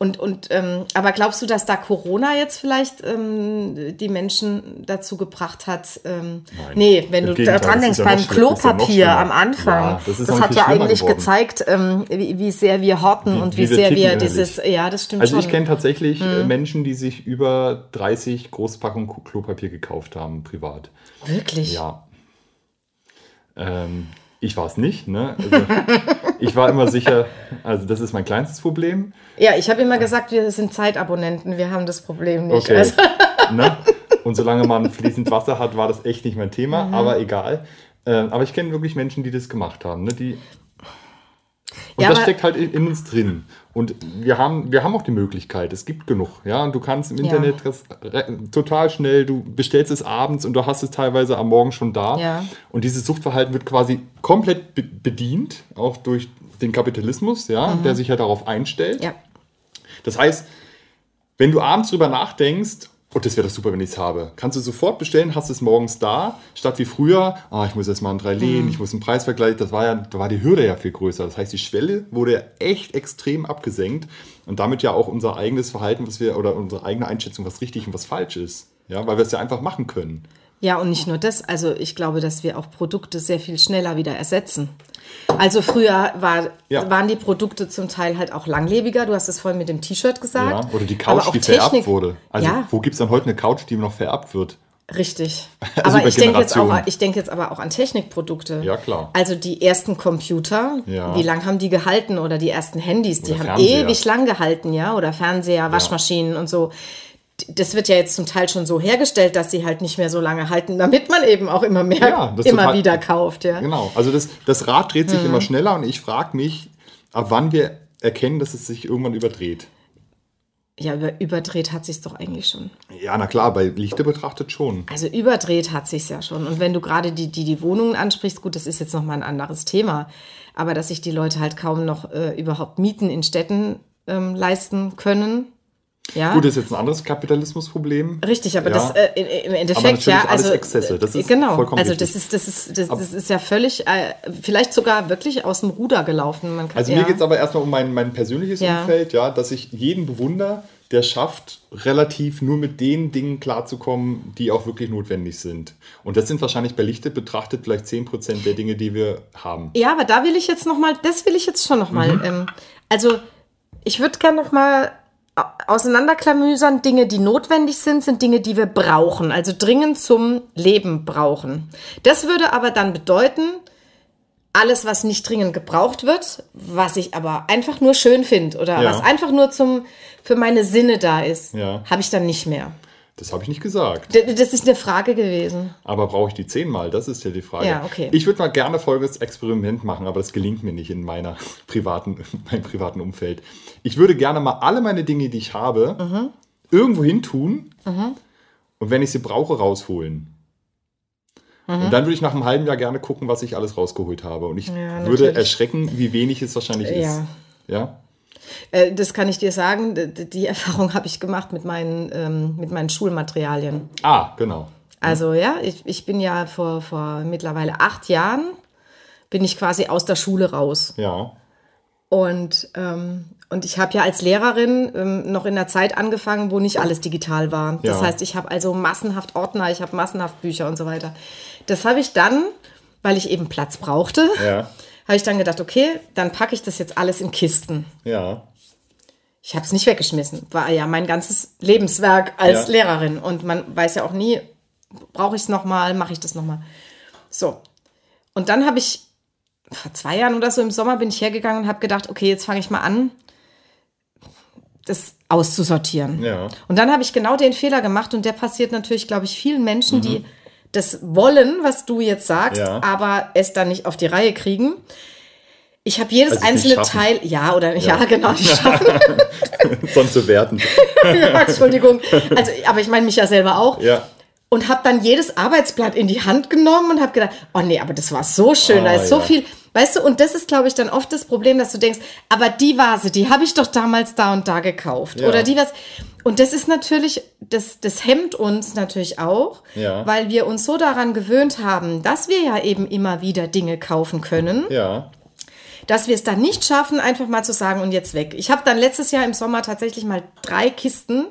Und, und ähm, aber glaubst du, dass da Corona jetzt vielleicht ähm, die Menschen dazu gebracht hat? Ähm, Nein. nee, wenn du daran denkst, ja beim ja Klopapier schlimmer. am Anfang, Ja, das das, hat ja eigentlich geworden. gezeigt, ähm, wie, wie sehr wir horten Wie- und wie wie, wir sehr wir innerlich. dieses, ja, das stimmt Also schon. ich kenne tatsächlich äh, Menschen, die sich über 30 Großpackungen Klopapier gekauft haben, privat. Wirklich? Ja. Ähm, ich war es nicht. Ne? Also, ich war immer sicher, also das ist mein kleinstes Problem. Ja, ich habe immer gesagt, wir sind Zeitabonnenten, wir haben das Problem nicht. Okay. Also, ne? Und solange man fließend Wasser hat, war das echt nicht mein Thema, Mhm. aber egal. Ähm, aber ich kenne wirklich Menschen, die das gemacht haben. Ne? Die, und Ja, das steckt halt in, in uns drin. Und wir haben, wir haben auch die Möglichkeit, es gibt genug. Ja, und du kannst im Internet das total schnell, du bestellst es abends und du hast es teilweise am Morgen schon da. Ja. Und dieses Suchtverhalten wird quasi komplett be bedient, auch durch den Kapitalismus, ja, der sich ja darauf einstellt. ja. Das heißt, wenn du abends drüber nachdenkst, Und das wäre doch super, wenn ich es habe. Kannst du sofort bestellen, hast es morgens da, statt wie früher, ah, ich muss erst mal ein drei Lehen, Mhm. ich muss einen Preisvergleich, das war ja, da war die Hürde ja viel größer. Das heißt, die Schwelle wurde ja echt extrem abgesenkt und damit ja auch unser eigenes Verhalten, was wir, oder unsere eigene Einschätzung, was richtig und was falsch ist. Ja, weil wir es ja einfach machen können. Ja, und nicht nur das. Also ich glaube, dass wir auch Produkte sehr viel schneller wieder ersetzen. Also früher war, Ja. waren die Produkte zum Teil halt auch langlebiger. Du hast es vorhin mit dem T-Shirt gesagt. Ja, oder die Couch, die vererbt wurde. Also ja, wo gibt es dann heute eine Couch, die noch vererbt wird? richtig. Also aber ich denke, jetzt auch, ich denke jetzt aber auch an Technikprodukte. Ja, klar. Also die ersten Computer, Ja. wie lang haben die gehalten? Oder die ersten Handys, die Oder haben Fernseher. ewig lang gehalten, ja? Oder Fernseher, Waschmaschinen und so. Das wird ja jetzt zum Teil schon so hergestellt, dass sie halt nicht mehr so lange halten, damit man eben auch immer mehr, Ja, immer total- wieder kauft, ja. Genau. Also das, das Rad dreht sich immer schneller und ich frage mich, ab wann wir erkennen, dass es sich irgendwann überdreht. Ja, über, überdreht hat sich's doch eigentlich schon. Ja, na klar, bei Lichte betrachtet schon. Also überdreht hat sich's ja schon. Und wenn du gerade die, die, die Wohnungen ansprichst, gut, das ist jetzt nochmal ein anderes Thema. Aber dass sich die Leute halt kaum noch äh, überhaupt Mieten in Städten ähm, leisten können. Ja. Gut, das ist jetzt ein anderes Kapitalismusproblem. Richtig, aber Ja. das äh, im Endeffekt natürlich ja, alles also Exzesse, das ist genau. vollkommen also richtig. das ist das ist das, das ist ja völlig äh, vielleicht sogar wirklich aus dem Ruder gelaufen. Man kann, Also ja. mir geht es aber erstmal um mein, mein persönliches Ja. Umfeld, ja, dass ich jeden bewundere, der schafft, relativ nur mit den Dingen klarzukommen, die auch wirklich notwendig sind. Und das sind wahrscheinlich bei Lichte betrachtet vielleicht 10% der Dinge, die wir haben. Ja, aber da will ich jetzt noch mal, das will ich jetzt schon noch Mhm. Ähm, also ich würde gerne noch mal au- auseinanderklamüsern. Dinge, die notwendig sind, sind Dinge, die wir brauchen, also dringend zum Leben brauchen. Das würde aber dann bedeuten, alles, was nicht dringend gebraucht wird, was ich aber einfach nur schön finde oder Ja. was einfach nur zum für meine Sinne da ist, Ja. habe ich dann nicht mehr. Das habe ich nicht gesagt. D- Das ist eine Frage gewesen. Aber brauche ich die zehnmal? Das ist ja die Frage. Ja, okay. Ich würde mal gerne folgendes Experiment machen, aber das gelingt mir nicht in meiner privaten, meinem privaten Umfeld. Ich würde gerne mal alle meine Dinge, die ich habe, Mhm. irgendwo hin tun und wenn ich sie brauche, rausholen. Mhm. Und dann würde ich nach einem halben Jahr gerne gucken, was ich alles rausgeholt habe. Und ich Ja, würde erschrecken, wie wenig es wahrscheinlich ist. Ja. Äh, das kann ich dir sagen. Die Erfahrung habe ich gemacht mit meinen, ähm, mit meinen Schulmaterialien. Ah, genau. Also ja, ich, ich bin ja vor, vor mittlerweile acht Jahren, bin ich quasi aus der Schule raus. Ja. Und, ähm, und ich habe ja als Lehrerin ähm, noch in der Zeit angefangen, wo nicht alles digital war. Das Ja. heißt, ich habe also massenhaft Ordner, ich habe massenhaft Bücher und so weiter. Das habe ich dann, weil ich eben Platz brauchte, Ja. habe ich dann gedacht, okay, dann packe ich das jetzt alles in Kisten. Ja. Ich habe es nicht weggeschmissen. War ja mein ganzes Lebenswerk als Ja. Lehrerin. Und man weiß ja auch nie, brauche ich es nochmal, mache ich das nochmal. So. Und dann habe ich vor zwei Jahren oder so im Sommer bin ich hergegangen und habe gedacht, okay, jetzt fange ich mal an, das auszusortieren. Ja. Und dann habe ich genau den Fehler gemacht und der passiert natürlich, glaube ich, vielen Menschen, Mhm. die das wollen, was du jetzt sagst, Ja. aber es dann nicht auf die Reihe kriegen. Ich habe jedes Also einzelne. Teil, ja oder ja, Ja. genau, nicht schaffen. Sonst zu werten. ja, Entschuldigung. Also, aber ich meine mich ja selber auch. Ja. Und habe dann jedes Arbeitsblatt in die Hand genommen und habe gedacht, oh nee, aber das war so schön, da Ah, ist so ja. viel. Weißt du, und das ist, glaube ich, dann oft das Problem, dass du denkst, aber die Vase, die habe ich doch damals da und da gekauft. Ja. Oder die was. Und das ist natürlich, das, das hemmt uns natürlich auch, Ja. weil wir uns so daran gewöhnt haben, dass wir ja eben immer wieder Dinge kaufen können Ja. dass wir es dann nicht schaffen, einfach mal zu sagen und jetzt weg. Ich habe dann letztes Jahr im Sommer tatsächlich mal drei Kisten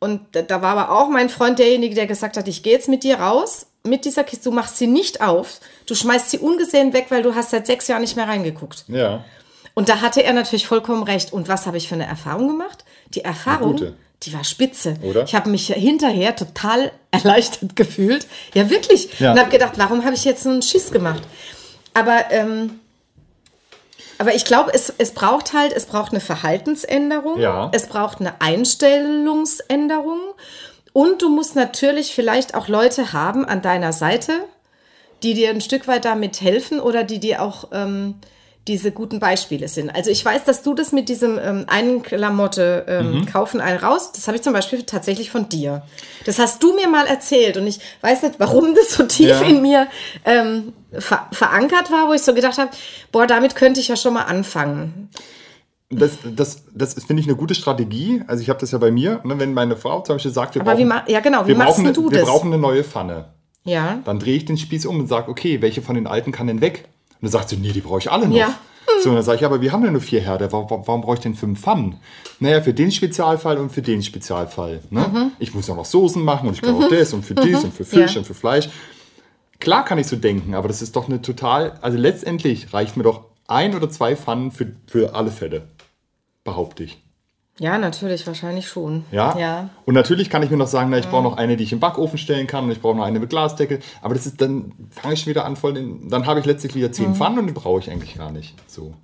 und da- war aber auch mein Freund derjenige, der gesagt hat, ich gehe jetzt mit dir raus mit dieser Kiste, du machst sie nicht auf, du schmeißt sie ungesehen weg, weil du hast seit sechs Jahren nicht mehr reingeguckt. Ja. Und da hatte er natürlich vollkommen recht. Und was habe ich für eine Erfahrung gemacht? Die Erfahrung, die war spitze. Oder? Ich habe mich hinterher total erleichtert gefühlt. Ja, wirklich. Ja. Und habe gedacht, warum habe ich jetzt so einen Schiss gemacht? Aber, ähm, aber ich glaube, es, es braucht halt, es braucht eine Verhaltensänderung. Ja. Es braucht eine Einstellungsänderung. Und du musst natürlich vielleicht auch Leute haben an deiner Seite, die dir ein Stück weit damit helfen oder die dir auch ähm, diese guten Beispiele sind. Also ich weiß, dass du das mit diesem ähm, einen Klamotte ähm, kaufen, einen raus, das habe ich zum Beispiel tatsächlich von dir. Das hast du mir mal erzählt und ich weiß nicht, warum das so tief Ja. in mir ähm, ver verankert war, wo ich so gedacht habe, boah, damit könnte ich ja schon mal anfangen. das, das, das ist, finde ich, eine gute Strategie. Also ich habe das ja bei mir, ne, wenn meine Frau zum Beispiel sagt, wir Aber brauchen, ja, genau, wir, brauchen, eine, wir brauchen eine neue Pfanne. Ja. Dann drehe ich den Spieß um und sage, okay, welche von den alten kann denn weg? Und dann sagt sie, nee, die brauche ich alle noch. Ja. So, und dann sage ich, aber wir haben ja nur vier Herde, warum, warum brauche ich denn fünf Pfannen? Naja, für den Spezialfall und für den Spezialfall. Ne? Mhm. Ich muss ja noch Soßen machen und ich brauche das und für dies und für Fisch Ja. und für Fleisch. Klar kann ich so denken, aber das ist doch eine total, also letztendlich reicht mir doch ein oder zwei Pfannen für, für alle Fälle, behaupte ich. Ja, natürlich, wahrscheinlich schon. Ja? Ja. Und natürlich kann ich mir noch sagen, na, ich brauche noch eine, die ich im Backofen stellen kann und ich brauche noch eine mit Glasdeckel. Aber das ist dann, fange ich schon wieder an, voll den, dann habe ich letztlich wieder zehn Pfannen und die brauche ich eigentlich gar nicht. So.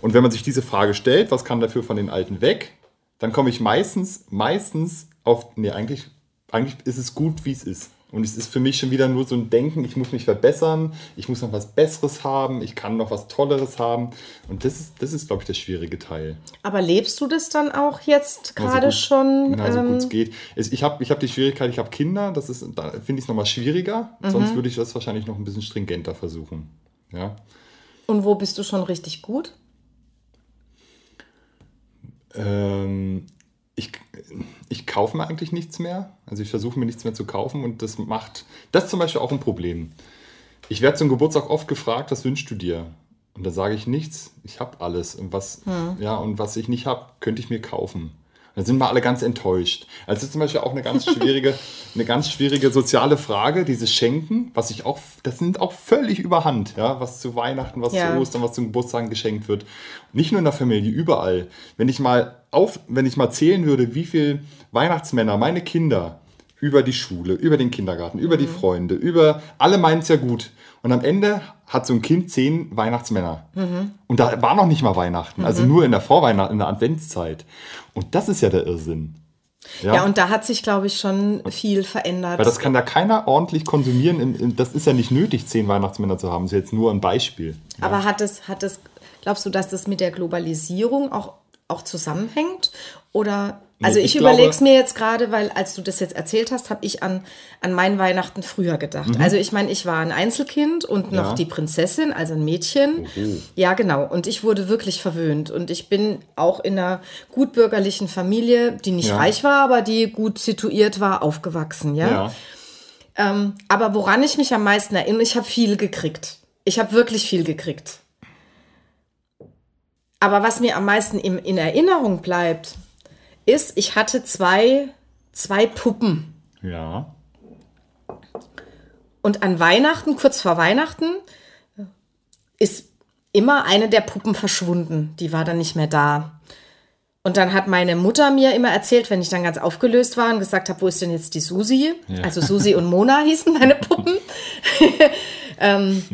Und wenn man sich diese Frage stellt, was kann dafür von den alten weg, dann komme ich meistens, meistens auf, nee, eigentlich, eigentlich ist es gut, wie es ist. Und es ist für mich schon wieder nur so ein Denken, ich muss mich verbessern, ich muss noch was Besseres haben, ich kann noch was Tolleres haben. Und das ist, das ist glaube ich, der schwierige Teil. Aber lebst du das dann auch jetzt Na, so gerade gut- schon? Na, so gut es ähm, geht. Ich habe ich hab die Schwierigkeit, ich habe Kinder, das ist, da finde ich es nochmal schwieriger. Mhm. Sonst würde ich das wahrscheinlich noch ein bisschen stringenter versuchen. Ja. und wo bist du schon richtig gut? Ähm, ich, ich kaufe mir eigentlich nichts mehr. Also ich versuche mir nichts mehr zu kaufen und das macht, das ist zum Beispiel auch ein Problem. Ich werde zum Geburtstag oft gefragt, was wünschst du dir? Und da sage ich nichts, ich habe alles. Und was, ja, und was ich nicht habe, könnte ich mir kaufen. Da sind wir alle ganz enttäuscht. Also das ist zum Beispiel auch eine ganz schwierige, eine ganz schwierige soziale Frage, dieses Schenken, was ich auch, das sind auch völlig überhand, ja, was zu Weihnachten, was Ja. zu Ostern, was zum Geburtstag geschenkt wird. Nicht nur in der Familie, überall. Wenn ich mal auf, wenn ich mal zählen würde, wie viel Weihnachtsmänner, meine Kinder, über die Schule, über den Kindergarten, über die Freunde, über alle meinen es ja gut. Und am Ende hat so ein Kind zehn Weihnachtsmänner. Und da war noch nicht mal Weihnachten, also nur in der Vorweihnacht, in der Adventszeit. Und das ist ja der Irrsinn. Ja, und da hat sich, glaube ich, schon viel verändert. Weil das kann da keiner ordentlich konsumieren. Das ist ja nicht nötig, zehn Weihnachtsmänner zu haben. Das ist jetzt nur ein Beispiel. Aber hat es, hat es, glaubst du, dass das mit der Globalisierung auch, auch zusammenhängt? Oder, also ich, ich überlege es mir jetzt gerade, weil als du das jetzt erzählt hast, habe ich an, an meinen Weihnachten früher gedacht. Also ich meine, ich war ein Einzelkind und noch Mhm. Ja. die Prinzessin, also ein Mädchen. Ja, genau. Und ich wurde wirklich verwöhnt. Und ich bin auch in einer gutbürgerlichen Familie, die nicht Ja. reich war, aber die gut situiert war, aufgewachsen. Ja. Ja. Ähm, aber woran ich mich am meisten erinnere, ich habe viel gekriegt. Ich habe wirklich viel gekriegt. Aber was mir am meisten im, in Erinnerung bleibt, ist, ich hatte zwei, zwei Puppen. Ja. Und an Weihnachten, kurz vor Weihnachten, ist immer eine der Puppen verschwunden. Die war dann nicht mehr da. Und dann hat meine Mutter mir immer erzählt, wenn ich dann ganz aufgelöst war und gesagt habe, wo ist denn jetzt die Susi? Also Susi und Mona hießen meine Puppen. ähm,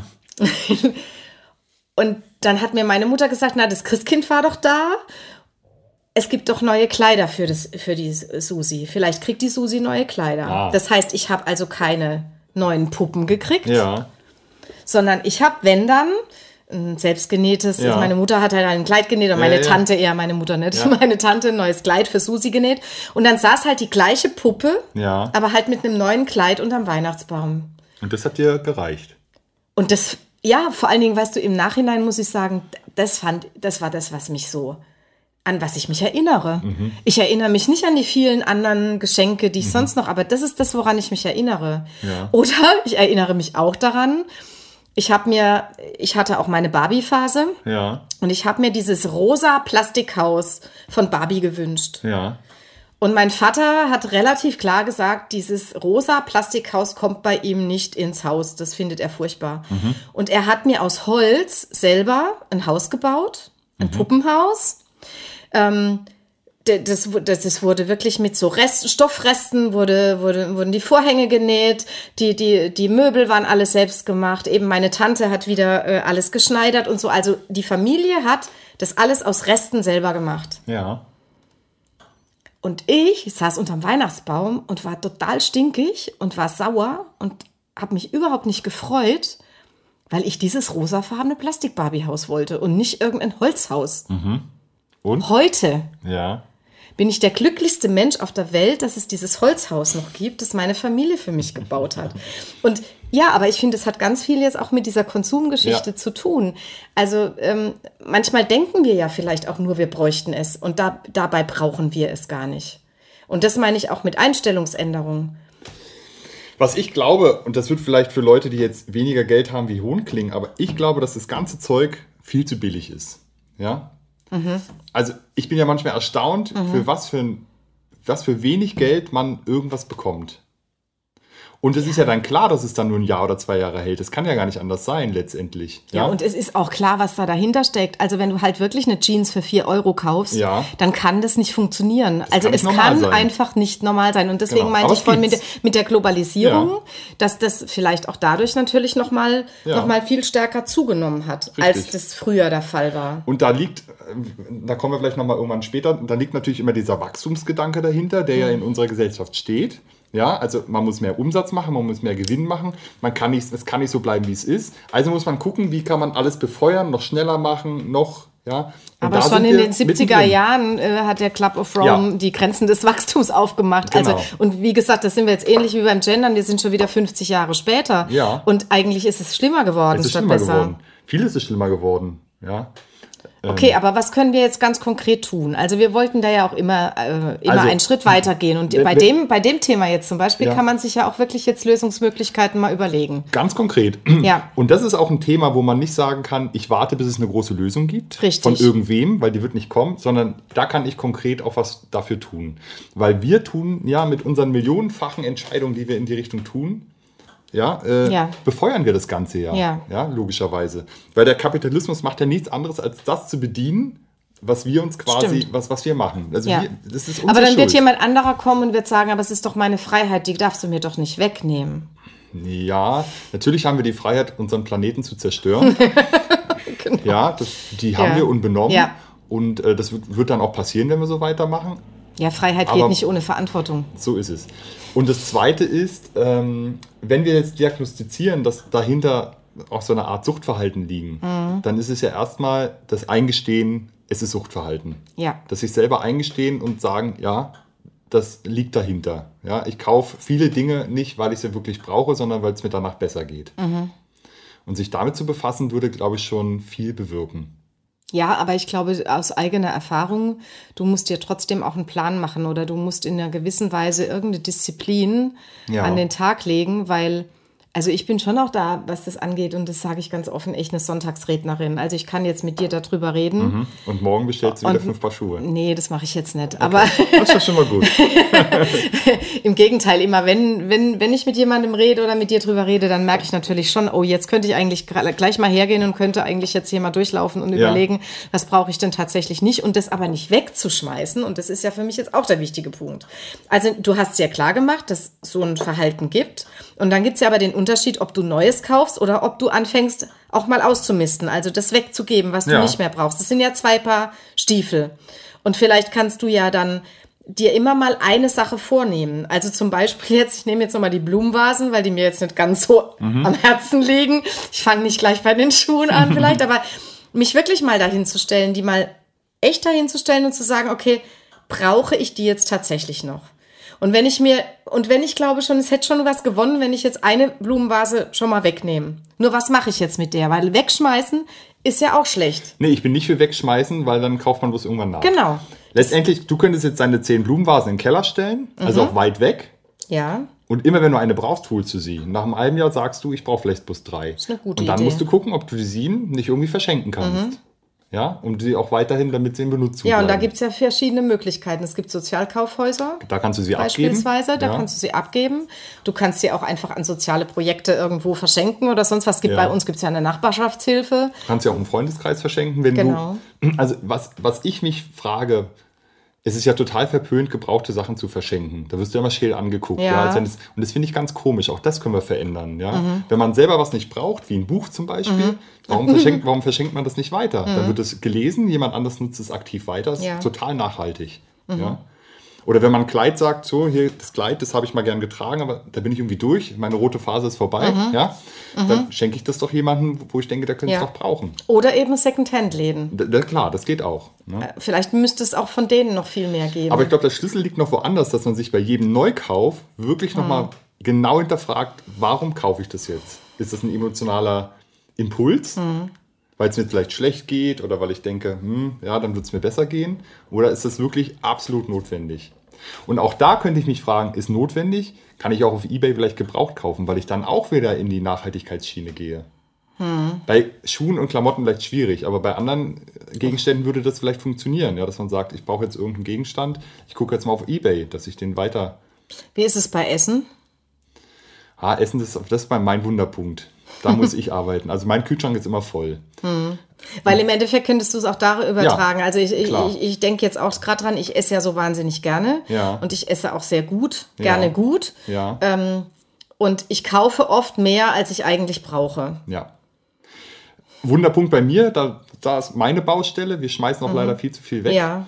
und dann hat mir meine Mutter gesagt, na, das Christkind war doch da. Es gibt doch neue Kleider für, das, für die Susi. Vielleicht kriegt die Susi neue Kleider. Ah. Das heißt, ich habe also keine neuen Puppen gekriegt Ja. sondern ich habe, wenn dann, ein selbstgenähtes, Ja. meine Mutter hat halt ein Kleid genäht und meine ja. Tante eher, meine Mutter nicht, meine Tante ein neues Kleid für Susi genäht und dann saß halt die gleiche Puppe, aber halt mit einem neuen Kleid unterm Weihnachtsbaum. Und das hat dir gereicht. Und das, ja, vor allen Dingen, weißt du, im Nachhinein muss ich sagen, das fand, das war das, was mich so, an was ich mich erinnere. Mhm. Ich erinnere mich nicht an die vielen anderen Geschenke, die ich sonst noch, aber das ist das, woran ich mich erinnere. Ja. Oder ich erinnere mich auch daran, ich habe mir, ich hatte auch meine Barbie-Phase Ja. und ich habe mir dieses rosa Plastikhaus von Barbie gewünscht. Ja. Und mein Vater hat relativ klar gesagt, dieses rosa Plastikhaus kommt bei ihm nicht ins Haus. Das findet er furchtbar. Und er hat mir aus Holz selber ein Haus gebaut, ein Puppenhaus. Ähm, das, das, das wurde wirklich mit so Rest, Stoffresten wurde, wurde, wurden die Vorhänge genäht, die, die, die Möbel waren alles selbst gemacht. Eben meine Tante hat wieder äh, alles geschneidert und so. Also die Familie hat das alles aus Resten selber gemacht. Ja. Und ich saß unterm Weihnachtsbaum und war total stinkig und war sauer und habe mich überhaupt nicht gefreut, weil ich dieses rosafarbene Plastik-Barbie-Haus wollte und nicht irgendein Holzhaus. Und? Heute Ja. bin ich der glücklichste Mensch auf der Welt, dass es dieses Holzhaus noch gibt, das meine Familie für mich gebaut hat. Und Ja, aber ich finde, es hat ganz viel jetzt auch mit dieser Konsumgeschichte Ja. zu tun. Also ähm, manchmal denken wir ja vielleicht auch nur, wir bräuchten es und da, dabei brauchen wir es gar nicht. Und das meine ich auch mit Einstellungsänderungen. Was ich glaube, und das wird vielleicht für Leute, die jetzt weniger Geld haben wie Hohn klingen, aber ich glaube, dass das ganze Zeug viel zu billig ist. Ja? Also ich bin ja manchmal erstaunt, für was für, ein, was für wenig Geld man irgendwas bekommt. Und es ist ja dann klar, dass es dann nur ein Jahr oder zwei Jahre hält. Das kann ja gar nicht anders sein, letztendlich. Ja, und es ist auch klar, was da dahinter steckt. Also wenn du halt wirklich eine Jeans für 4 Euro kaufst, Ja. dann kann das nicht funktionieren. also kann es kann sein. einfach nicht normal sein. Und deswegen Genau. meinte Aber ich vorhin mit der, mit der Globalisierung, Ja. dass das vielleicht auch dadurch natürlich nochmal Ja. noch mal viel stärker zugenommen hat, Richtig. als das früher der Fall war. Und da liegt, da kommen wir vielleicht nochmal irgendwann später, da liegt natürlich immer dieser Wachstumsgedanke dahinter, der ja in unserer Gesellschaft steht. Ja, also man muss mehr Umsatz machen, man muss mehr Gewinn machen, man kann nicht, es kann nicht so bleiben, wie es ist. Also muss man gucken, wie kann man alles befeuern, noch schneller machen, noch, ja. Aber schon in den 70er mittendrin. Jahren äh, hat der Club of Rome Ja. die Grenzen des Wachstums aufgemacht. Genau. Also, und wie gesagt, das sind wir jetzt ähnlich wie beim Gendern, wir sind schon wieder 50 Jahre später. Ja. Und eigentlich ist es schlimmer geworden Es ist statt schlimmer besser. geworden. Vieles ist schlimmer geworden, ja. Okay, aber was können wir jetzt ganz konkret tun? Also wir wollten da ja auch immer, äh, immer Also, einen Schritt weiter gehen. Und bei dem, bei dem Thema jetzt zum Beispiel Ja. kann man sich ja auch wirklich jetzt Lösungsmöglichkeiten mal überlegen. Ganz konkret. Ja. Und das ist auch ein Thema, wo man nicht sagen kann, ich warte, bis es eine große Lösung gibt Richtig. von irgendwem, weil die wird nicht kommen, sondern da kann ich konkret auch was dafür tun. Weil wir tun ja mit unseren millionenfachen Entscheidungen, die wir in die Richtung tun, ja, äh, Ja. befeuern wir das Ganze ja, Ja. ja, logischerweise. Weil der Kapitalismus macht ja nichts anderes, als das zu bedienen, was wir uns quasi, Stimmt. was, was wir machen. Also Ja. wir, das ist Aber dann wird Schuld. jemand anderer kommen und wird sagen, aber es ist doch meine Freiheit, die darfst du mir doch nicht wegnehmen. Ja, natürlich haben wir die Freiheit, unseren Planeten zu zerstören. Ja, das, die haben wir unbenommen. Und äh, das wird, wird dann auch passieren, wenn wir so weitermachen. Ja, Freiheit Aber- geht nicht ohne Verantwortung. So ist es. Und das Zweite ist, ähm, wenn wir jetzt diagnostizieren, dass dahinter auch so eine Art Suchtverhalten liegen, Mhm. dann ist es ja erstmal das Eingestehen, es ist Suchtverhalten. Ja. Dass sich selber eingestehen und sagen, ja, das liegt dahinter. Ja, ich kaufe viele Dinge nicht, weil ich sie wirklich brauche, sondern weil es mir danach besser geht. Mhm. Und sich damit zu befassen, würde, glaube ich, schon viel bewirken. Ja, aber ich glaube aus eigener Erfahrung, du musst dir trotzdem auch einen Plan machen oder du musst in einer gewissen Weise irgendeine Disziplin Ja. an den Tag legen, weil, also ich bin schon auch da, was das angeht und das sage ich ganz offen, echt eine Sonntagsrednerin. Also ich kann jetzt mit dir darüber reden. Und morgen bestellst du wieder Und- fünf Paar Schuhe. Nee, das mache ich jetzt nicht. Aber Das ist doch schon mal gut. Im Gegenteil, immer wenn, wenn, wenn ich mit jemandem rede oder mit dir drüber rede, dann merke ich natürlich schon, oh, jetzt könnte ich eigentlich gleich mal hergehen und könnte eigentlich jetzt hier mal durchlaufen und Ja. überlegen, was brauche ich denn tatsächlich nicht und das aber nicht wegzuschmeißen. Und das ist ja für mich jetzt auch der wichtige Punkt. Also du hast ja klar gemacht, dass es so ein Verhalten gibt. Und dann gibt es ja aber den Unterschied, ob du Neues kaufst oder ob du anfängst, auch mal auszumisten, also das wegzugeben, was du Ja. nicht mehr brauchst. Das sind ja zwei Paar Stiefel. Und vielleicht kannst du ja dann dir immer mal eine Sache vornehmen. Also zum Beispiel jetzt, ich nehme jetzt nochmal die Blumenvasen, weil die mir jetzt nicht ganz so am Herzen liegen. Ich fange nicht gleich bei den Schuhen an vielleicht, aber mich wirklich mal dahin zu stellen, die mal echt dahin zu stellen und zu sagen, okay, brauche ich die jetzt tatsächlich noch? Und wenn ich mir, und wenn ich glaube schon, es hätte schon was gewonnen, wenn ich jetzt eine Blumenvase schon mal wegnehme. Nur was mache ich jetzt mit der? Weil wegschmeißen ist ja auch schlecht. Nee, ich bin nicht für wegschmeißen, weil dann kauft man bloß irgendwann nach. Genau. Letztendlich, du könntest jetzt deine zehn Blumenvasen in den Keller stellen, also Mhm. auch weit weg. Ja. Und immer wenn du eine brauchst, holst du sie. Nach einem halben Jahr sagst du, ich brauche vielleicht bloß drei. ist eine gute Und dann Idee. Mhm. musst du gucken, ob du sie nicht irgendwie verschenken kannst. Ja, um sie auch weiterhin, damit sie in Benutzung Ja, und da gibt es ja verschiedene Möglichkeiten. Es gibt Sozialkaufhäuser. Da kannst du sie abgeben. Beispielsweise, da ja. kannst du sie abgeben. Du kannst sie auch einfach an soziale Projekte irgendwo verschenken oder sonst was. Gibt Ja. Bei uns gibt es ja eine Nachbarschaftshilfe. kannst sie auch im Freundeskreis verschenken, wenn Genau. du. Also, was, was ich mich frage, es ist ja total verpönt, gebrauchte Sachen zu verschenken. Da wirst du ja immer scheel angeguckt. Ja. Ja. es, und das finde ich ganz komisch. Auch das können wir verändern. Ja? Mhm. Wenn man selber was nicht braucht, wie ein Buch zum Beispiel, warum, verschenkt, warum verschenkt man das nicht weiter? Dann wird es gelesen, jemand anders nutzt es aktiv weiter. Das Mhm. Ja. Mhm. ist total nachhaltig. Ja? Oder wenn man ein Kleid sagt, so, hier, das Kleid, das habe ich mal gern getragen, aber da bin ich irgendwie durch, meine rote Phase ist vorbei, ja, dann schenke ich das doch jemandem, wo ich denke, der könnte Mhm. Ja. es doch brauchen. Oder eben Secondhand-Läden. Da, da, klar, das geht auch. Ne? Vielleicht müsste es auch von denen noch viel mehr geben. Aber ich glaube, der Schlüssel liegt noch woanders, dass man sich bei jedem Neukauf wirklich nochmal genau hinterfragt, warum kaufe ich das jetzt? Ist das ein emotionaler Impuls? Mhm. Weil es mir vielleicht schlecht geht oder weil ich denke, hm, ja, dann wird es mir besser gehen? Oder ist das wirklich absolut notwendig? Und auch da könnte ich mich fragen, ist notwendig? Kann ich auch auf Ebay vielleicht gebraucht kaufen, weil ich dann auch wieder in die Nachhaltigkeitsschiene gehe? Bei Schuhen und Klamotten vielleicht schwierig, aber bei anderen Gegenständen würde das vielleicht funktionieren, ja, dass man sagt, ich brauche jetzt irgendeinen Gegenstand, ich gucke jetzt mal auf Ebay, dass ich den weiter. Wie ist es bei Essen? Ah, Essen, das, das ist mein Wunderpunkt. Da muss ich arbeiten. Also mein Kühlschrank ist immer voll. Weil im Endeffekt könntest du es auch da übertragen. Ja, also ich, ich, ich, ich denke jetzt auch gerade dran, ich esse ja so wahnsinnig gerne. Ja. Und ich esse auch sehr gut, gerne Ja. gut. Ja, Ähm, und ich kaufe oft mehr, als ich eigentlich brauche. ja. Wunderpunkt bei mir, da, da ist meine Baustelle. Wir schmeißen auch leider viel zu viel weg. Mhm. Ja.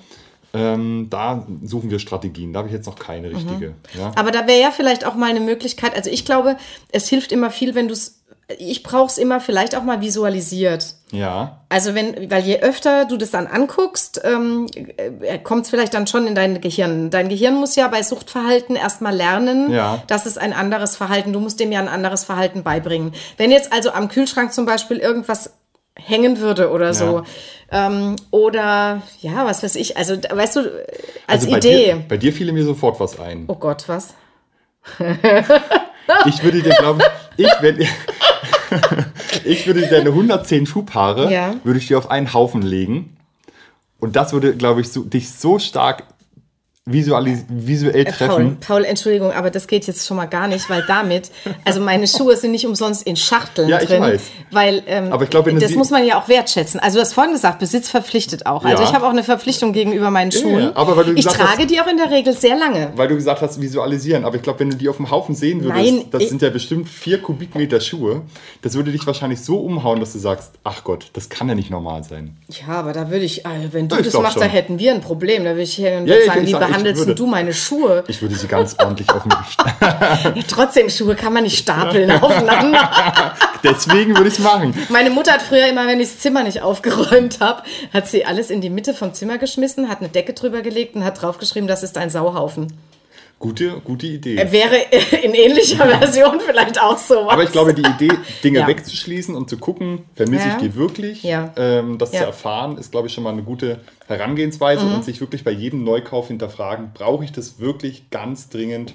Ähm, da suchen wir Strategien. Da habe ich jetzt noch Mhm. keine richtige. Ja? Aber da wäre ja vielleicht auch mal eine Möglichkeit. Also ich glaube, es hilft immer viel, wenn du es. Ich brauche es immer vielleicht auch mal visualisiert. ja, Also wenn, weil je öfter du das dann anguckst, ähm, kommt es vielleicht dann schon in dein Gehirn. Dein Gehirn muss ja bei Suchtverhalten erstmal lernen, Ja. dass es ein anderes Verhalten, du musst dem ja ein anderes Verhalten beibringen. Wenn jetzt also am Kühlschrank zum Beispiel irgendwas hängen würde oder so, ähm, oder ja, was weiß ich, also weißt du, als also bei Idee. Dir, bei dir fiel mir sofort was ein. Oh Gott, was? Ich würde dir, glaube ich, ich, wenn, ich würde deine 110 Schuhpaare, Ja. würde ich dir auf einen Haufen legen. Und das würde, glaube ich, so, dich so stark visualis visuell Paul, treffen. Paul, Entschuldigung, aber das geht jetzt schon mal gar nicht, weil damit, also meine Schuhe sind nicht umsonst in Schachteln Ja, ich drin, weiß. weil ähm, Aber ich glaub, das muss man ja auch wertschätzen. Also du hast vorhin gesagt, Besitz verpflichtet auch. Also Ja. ich habe auch eine Verpflichtung gegenüber meinen Schuhen. aber weil du ich trage die auch in der Regel sehr lange. Weil du gesagt hast, visualisieren. Aber ich glaube, wenn du die auf dem Haufen sehen würdest, Nein, das sind ja bestimmt vier Kubikmeter Schuhe, das würde dich wahrscheinlich so umhauen, dass du sagst, ach Gott, das kann ja nicht normal sein. Ja, aber da würde ich, äh, wenn du Ja, das machst, schon. da hätten wir ein Problem. Da würde ich hier Ja, ja, sagen, ich ich behandelst würde- du meine Schuhe? Ich würde sie ganz ordentlich auf den Ja, trotzdem, Schuhe kann man nicht stapeln aufeinander. Deswegen würde ich es machen. Meine Mutter hat früher immer, wenn ich das Zimmer nicht aufgeräumt habe, hat sie alles in die Mitte vom Zimmer geschmissen, hat eine Decke drüber gelegt und hat draufgeschrieben, das ist ein Sauhaufen. Gute, gute Idee. Wäre in ähnlicher Version vielleicht auch so. Aber ich glaube, die Idee, Dinge Ja. wegzuschließen und zu gucken, vermisse Ja. ich die wirklich, Ja. ähm, das. Mhm. zu erfahren, ist, glaube ich, schon mal eine gute Herangehensweise und sich wirklich bei jedem Neukauf hinterfragen, brauche ich das wirklich ganz dringend?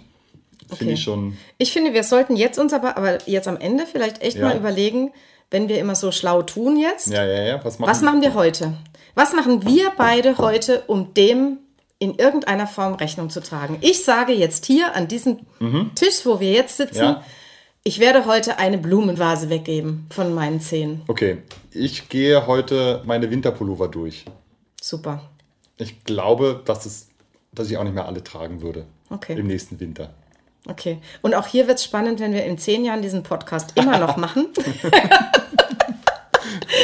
Finde Okay. ich schon. Ich finde, wir sollten jetzt uns aber, aber jetzt am Ende vielleicht echt mal überlegen, wenn wir immer so schlau tun jetzt, Ja, ja, ja. Was machen, was machen wir heute? Was machen wir beide heute, um dem in irgendeiner Form Rechnung zu tragen? Ich sage jetzt hier an diesem Tisch, wo wir jetzt sitzen, Mhm. Ja. ich werde heute eine Blumenvase weggeben von meinen Zehen. Okay, ich gehe heute meine Winterpullover durch. Super. Ich glaube, dass, es, dass ich auch nicht mehr alle tragen würde Okay. im nächsten Winter. Okay. Und auch hier wird es spannend, wenn wir in zehn Jahren diesen Podcast immer noch machen.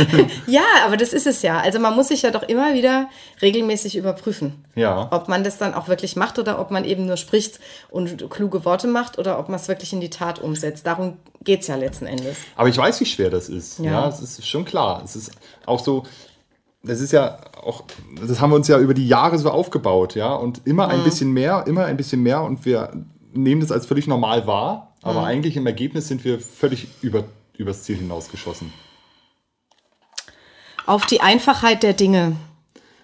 ja, aber das ist es ja. Also man muss sich ja doch immer wieder regelmäßig überprüfen, Ja. ob man das dann auch wirklich macht oder ob man eben nur spricht und kluge Worte macht oder ob man es wirklich in die Tat umsetzt. Darum geht es ja letzten Endes. Aber ich weiß, wie schwer das ist. Ja, Ja. es ist schon klar. Es ist auch so, das ist ja auch, das haben wir uns ja über die Jahre so aufgebaut, ja. Und immer Mhm. ein bisschen mehr, immer ein bisschen mehr und wir nehmen das als völlig normal wahr, Mhm. aber eigentlich im Ergebnis sind wir völlig über, übers Ziel hinausgeschossen. Auf die Einfachheit der Dinge.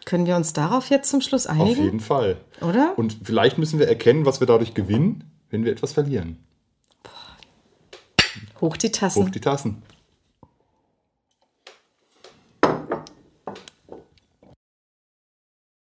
Können wir uns darauf jetzt zum Schluss Auf einigen? jeden Fall. Oder? Und vielleicht müssen wir erkennen, was wir dadurch gewinnen, wenn wir etwas verlieren. Hoch die Tassen. Hoch die Tassen.